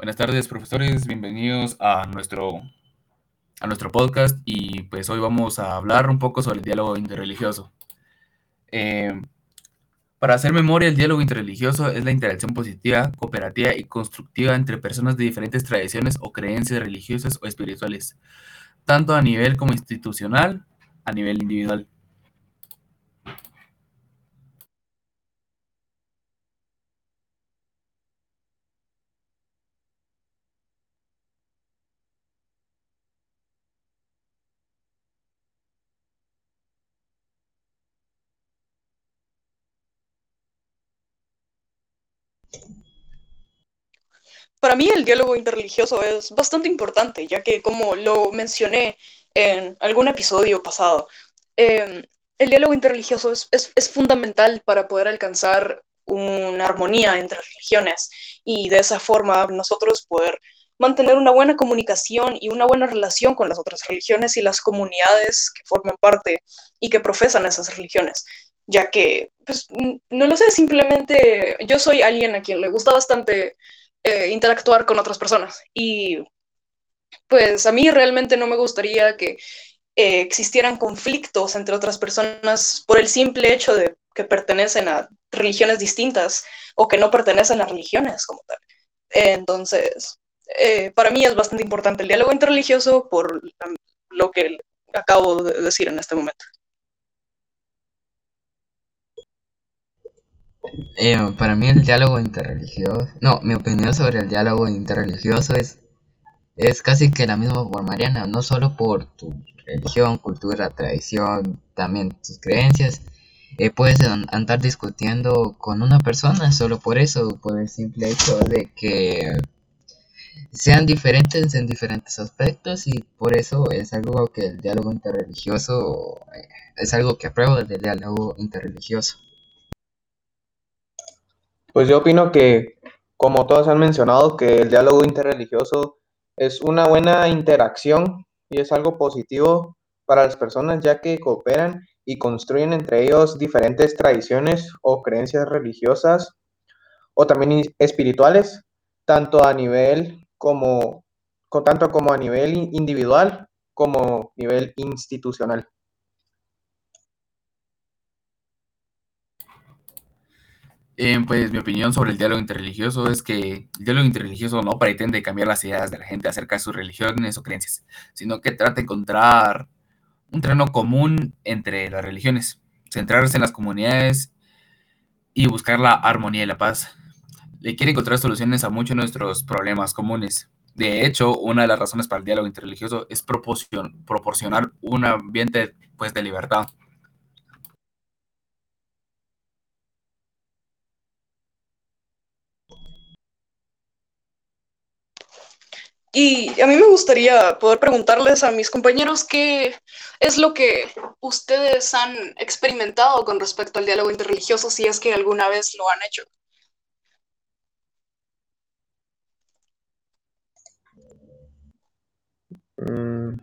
Buenas tardes, profesores. Bienvenidos a nuestro, a nuestro podcast y pues hoy vamos a hablar un poco sobre el diálogo interreligioso. Eh, para hacer memoria, el diálogo interreligioso es la interacción positiva, cooperativa y constructiva entre personas de diferentes tradiciones o creencias religiosas o espirituales, tanto a nivel como institucional, a nivel individual. Para mí el diálogo interreligioso es bastante importante, ya que como lo mencioné en algún episodio pasado, eh, el diálogo interreligioso es, es, es, fundamental para poder alcanzar una armonía entre religiones y de esa forma nosotros poder mantener una buena comunicación y una buena relación con las otras religiones y las comunidades que forman parte y que profesan esas religiones ya que, pues, no lo sé, simplemente yo soy alguien a quien le gusta bastante eh, interactuar con otras personas. Y pues a mí realmente no me gustaría que eh, existieran conflictos entre otras personas por el simple hecho de que pertenecen a religiones distintas o que no pertenecen a religiones como tal. entonces, eh, para mí es bastante importante el diálogo interreligioso por lo que acabo de decir en este momento. Eh, para mí el diálogo interreligioso, no, mi opinión sobre el diálogo interreligioso es, es casi que la misma por Mariana, no solo por tu religión, cultura, tradición, también tus creencias, eh, puedes andar discutiendo con una persona solo por eso, por el simple hecho de que sean diferentes en diferentes aspectos y por eso es algo que el diálogo interreligioso eh, es algo que apruebo del diálogo interreligioso. Pues yo opino que, como todos han mencionado, que el diálogo interreligioso es una buena interacción y es algo positivo para las personas ya que cooperan y construyen entre ellos diferentes tradiciones o creencias religiosas o también espirituales, tanto a nivel como tanto como a nivel individual como nivel institucional. Eh, pues mi opinión sobre el diálogo interreligioso es que el diálogo interreligioso no pretende cambiar las ideas de la gente acerca de sus religiones o creencias, sino que trata de encontrar un terreno común entre las religiones, centrarse en las comunidades y buscar la armonía y la paz. Le quiere encontrar soluciones a muchos de nuestros problemas comunes. De hecho, una de las razones para el diálogo interreligioso es proporcionar un ambiente pues, de libertad Y a mí me gustaría poder preguntarles a mis compañeros qué es lo que ustedes han experimentado con respecto al diálogo interreligioso, si es que alguna vez lo han hecho. Mm,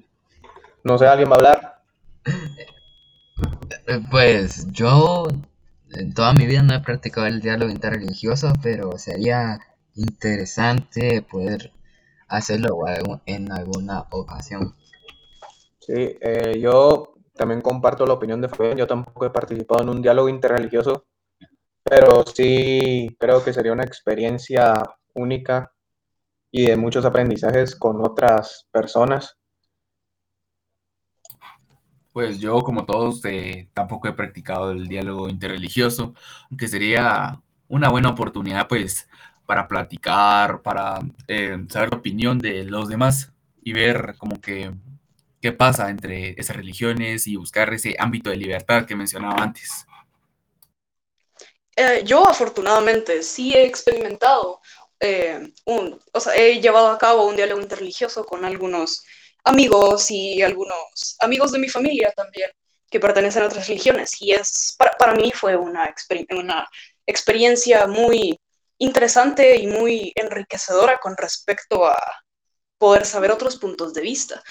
no sé, ¿alguien va a hablar? Pues yo en toda mi vida no he practicado el diálogo interreligioso, pero sería interesante poder hacerlo en alguna ocasión. Sí, eh, yo también comparto la opinión de Fabián. Yo tampoco he participado en un diálogo interreligioso, pero sí creo que sería una experiencia única y de muchos aprendizajes con otras personas. Pues yo, como todos, eh, tampoco he practicado el diálogo interreligioso, aunque sería una buena oportunidad, pues, para platicar, para eh, saber la opinión de los demás y ver como que qué pasa entre esas religiones y buscar ese ámbito de libertad que mencionaba antes. Eh, yo afortunadamente sí he experimentado eh, un, o sea, he llevado a cabo un diálogo interreligioso con algunos amigos y algunos amigos de mi familia también que pertenecen a otras religiones y es para, para mí fue una, exper una experiencia muy interesante y muy enriquecedora con respecto a poder saber otros puntos de vista.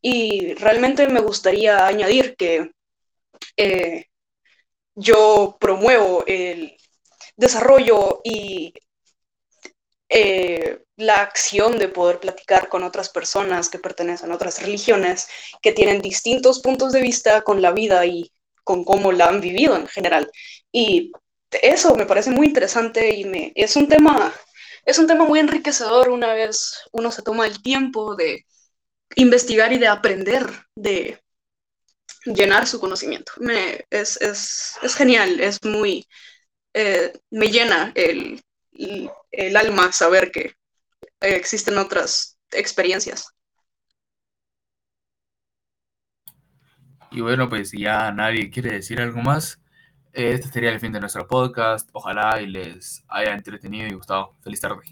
Y realmente me gustaría añadir que eh, yo promuevo el desarrollo y eh, la acción de poder platicar con otras personas que pertenecen a otras religiones, que tienen distintos puntos de vista con la vida y con cómo la han vivido en general. Y eso me parece muy interesante y me, es un tema es un tema muy enriquecedor una vez uno se toma el tiempo de investigar y de aprender, de llenar su conocimiento. Me, es, es, es genial, es muy, eh, me llena el, el, alma saber que existen otras experiencias. Y bueno, pues si ya nadie quiere decir algo más, este sería el fin de nuestro podcast. Ojalá y les haya entretenido y gustado. Feliz tarde.